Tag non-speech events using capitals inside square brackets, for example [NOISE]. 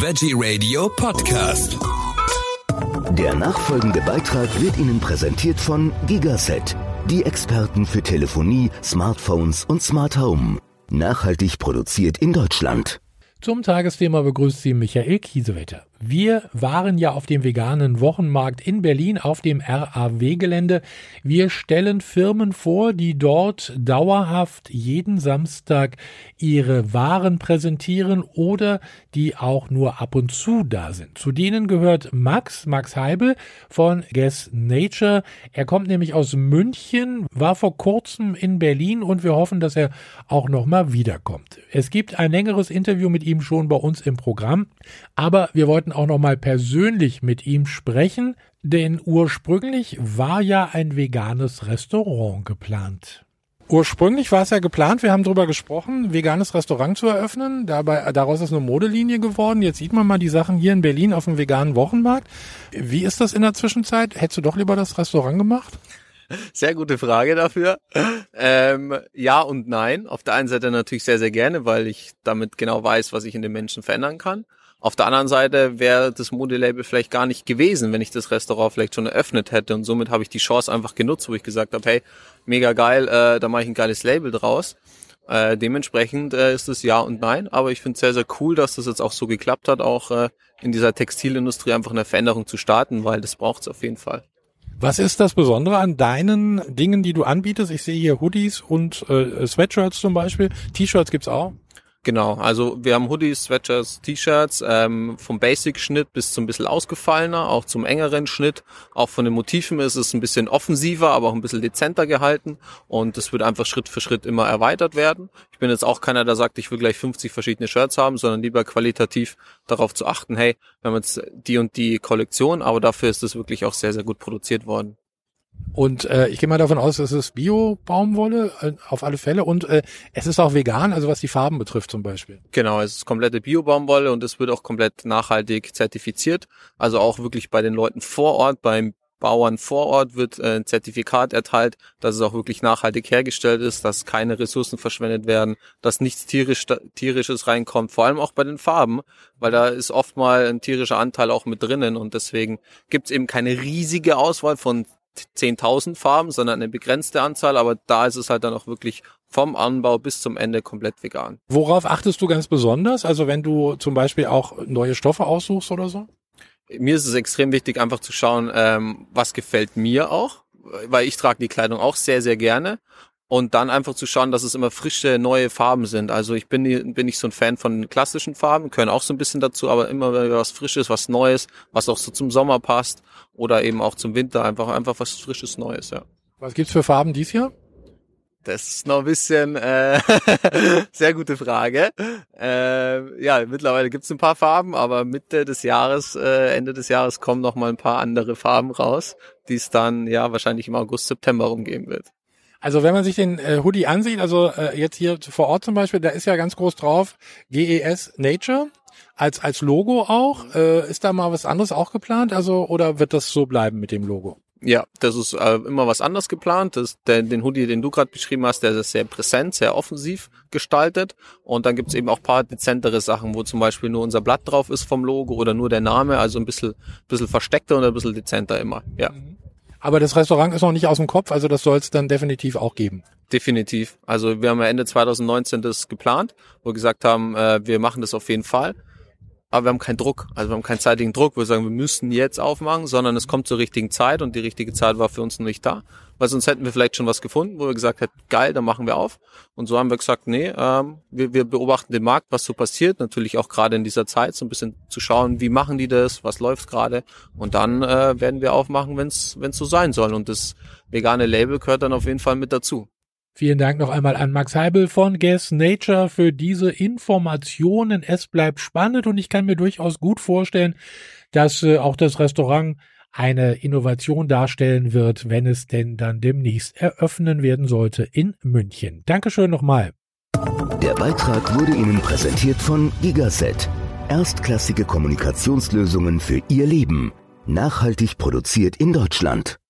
Veggie Radio Podcast. Der nachfolgende Beitrag wird Ihnen präsentiert von Gigaset, die Experten für Telefonie, Smartphones und Smart Home. Nachhaltig produziert in Deutschland. Zum Tagesthema begrüßt Sie Michael Kiesewetter. Wir waren ja auf dem veganen Wochenmarkt in Berlin auf dem RAW-Gelände. Wir stellen Firmen vor, die dort dauerhaft jeden Samstag ihre Waren präsentieren oder die auch nur ab und zu da sind. Zu denen gehört Max, Max Heibel von Guess Nature. Er kommt nämlich aus München, war vor kurzem in Berlin und wir hoffen, dass er auch nochmal wiederkommt. Es gibt ein längeres Interview mit ihm schon bei uns im Programm, aber wir wollten wollten auch noch mal persönlich mit ihm sprechen, denn ursprünglich war ja ein veganes Restaurant geplant. Ursprünglich war es ja geplant, wir haben darüber gesprochen, veganes Restaurant zu eröffnen. Dabei, daraus ist eine Modelinie geworden. Jetzt sieht man mal die Sachen hier in Berlin auf dem veganen Wochenmarkt. Wie ist das in der Zwischenzeit? Hättest du doch lieber das Restaurant gemacht? Sehr gute Frage dafür. Ähm, ja und nein. Auf der einen Seite natürlich sehr, sehr gerne, weil ich damit genau weiß, was ich in den Menschen verändern kann. Auf der anderen Seite wäre das Modelabel vielleicht gar nicht gewesen, wenn ich das Restaurant vielleicht schon eröffnet hätte. Und somit habe ich die Chance einfach genutzt, wo ich gesagt habe, hey, mega geil, äh, da mache ich ein geiles Label draus. Äh, dementsprechend äh, ist es ja und nein, aber ich finde es sehr, sehr cool, dass das jetzt auch so geklappt hat, auch äh, in dieser Textilindustrie einfach eine Veränderung zu starten, weil das braucht es auf jeden Fall. Was ist das Besondere an deinen Dingen, die du anbietest? Ich sehe hier Hoodies und äh, Sweatshirts zum Beispiel. T-Shirts gibt's auch. Genau, also wir haben Hoodies, Sweatshirts, T-Shirts, ähm, vom Basic-Schnitt bis zum bisschen ausgefallener, auch zum engeren Schnitt. Auch von den Motiven ist es ein bisschen offensiver, aber auch ein bisschen dezenter gehalten und es wird einfach Schritt für Schritt immer erweitert werden. Ich bin jetzt auch keiner, der sagt, ich will gleich 50 verschiedene Shirts haben, sondern lieber qualitativ darauf zu achten, hey, wir haben jetzt die und die Kollektion, aber dafür ist es wirklich auch sehr, sehr gut produziert worden. Und äh, ich gehe mal davon aus, es ist Bio-Baumwolle äh, auf alle Fälle und äh, es ist auch vegan, also was die Farben betrifft zum Beispiel. Genau, es ist komplette Bio-Baumwolle und es wird auch komplett nachhaltig zertifiziert. Also auch wirklich bei den Leuten vor Ort, beim Bauern vor Ort wird äh, ein Zertifikat erteilt, dass es auch wirklich nachhaltig hergestellt ist, dass keine Ressourcen verschwendet werden, dass nichts tierisch, tierisches reinkommt, vor allem auch bei den Farben, weil da ist oft mal ein tierischer Anteil auch mit drinnen und deswegen gibt es eben keine riesige Auswahl von 10.000 Farben, sondern eine begrenzte Anzahl, aber da ist es halt dann auch wirklich vom Anbau bis zum Ende komplett vegan. Worauf achtest du ganz besonders? Also wenn du zum Beispiel auch neue Stoffe aussuchst oder so? Mir ist es extrem wichtig, einfach zu schauen, ähm, was gefällt mir auch, weil ich trage die Kleidung auch sehr, sehr gerne und dann einfach zu schauen, dass es immer frische, neue Farben sind. Also ich bin, bin nicht so ein Fan von klassischen Farben, können auch so ein bisschen dazu, aber immer was Frisches, was Neues, was auch so zum Sommer passt oder eben auch zum Winter, einfach, einfach was Frisches, Neues, ja. Was gibt's für Farben dies Jahr? Das ist noch ein bisschen äh, [LAUGHS] sehr gute Frage. Äh, ja, mittlerweile gibt's ein paar Farben, aber Mitte des Jahres, äh, Ende des Jahres kommen noch mal ein paar andere Farben raus, die es dann ja wahrscheinlich im August, September rumgeben wird. Also wenn man sich den äh, Hoodie ansieht, also äh, jetzt hier vor Ort zum Beispiel, da ist ja ganz groß drauf GES Nature als als Logo auch. Äh, ist da mal was anderes auch geplant? Also oder wird das so bleiben mit dem Logo? Ja, das ist äh, immer was anderes geplant. Das, der, den Hoodie, den du gerade beschrieben hast, der ist sehr präsent, sehr offensiv gestaltet. Und dann gibt's eben auch paar dezentere Sachen, wo zum Beispiel nur unser Blatt drauf ist vom Logo oder nur der Name, also ein bisschen, bisschen versteckter und ein bisschen dezenter immer. Ja. Mhm. Aber das Restaurant ist noch nicht aus dem Kopf, also das soll es dann definitiv auch geben. Definitiv. Also wir haben ja Ende 2019 das geplant, wo wir gesagt haben, äh, wir machen das auf jeden Fall aber wir haben keinen Druck. Also wir haben keinen zeitigen Druck, wir sagen, wir müssen jetzt aufmachen, sondern es kommt zur richtigen Zeit und die richtige Zeit war für uns noch nicht da. Weil sonst hätten wir vielleicht schon was gefunden, wo wir gesagt hätten, geil, dann machen wir auf. Und so haben wir gesagt, nee, ähm, wir, wir beobachten den Markt, was so passiert. Natürlich auch gerade in dieser Zeit so ein bisschen zu schauen, wie machen die das, was läuft gerade. Und dann äh, werden wir aufmachen, wenn es so sein soll. Und das vegane Label gehört dann auf jeden Fall mit dazu. Vielen Dank noch einmal an Max Heibel von Guess Nature für diese Informationen. Es bleibt spannend und ich kann mir durchaus gut vorstellen, dass äh, auch das Restaurant eine Innovation darstellen wird, wenn es denn dann demnächst eröffnen werden sollte in München. Dankeschön nochmal. Der Beitrag wurde Ihnen präsentiert von Gigaset. Erstklassige Kommunikationslösungen für Ihr Leben. Nachhaltig produziert in Deutschland.